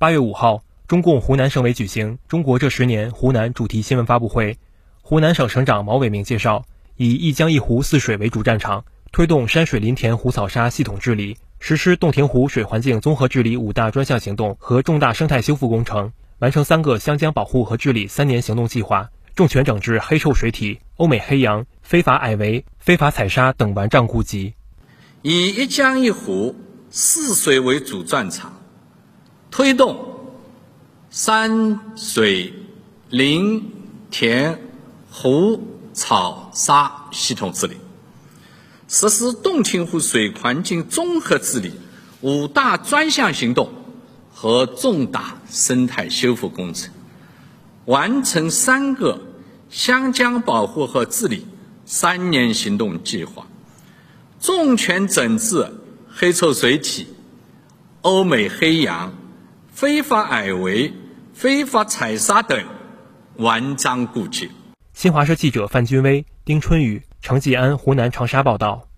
八月五号，中共湖南省委举行“中国这十年”湖南主题新闻发布会。湖南省省长毛伟明介绍，以一江一湖四水为主战场，推动山水林田湖草沙系统治理，实施洞庭湖水环境综合治理五大专项行动和重大生态修复工程，完成三个湘江保护和治理三年行动计划，重拳整治黑臭水体、欧美黑洋、非法矮围、非法采砂等顽瘴痼疾。以一江一湖四水为主战场。推动山水林田湖草沙系统治理，实施洞庭湖水环境综合治理五大专项行动和重大生态修复工程，完成三个湘江保护和治理三年行动计划，重拳整治黑臭水体、欧美黑洋。非法矮围、非法采砂等顽瘴痼疾。新华社记者范军威、丁春雨、程继安，湖南长沙报道。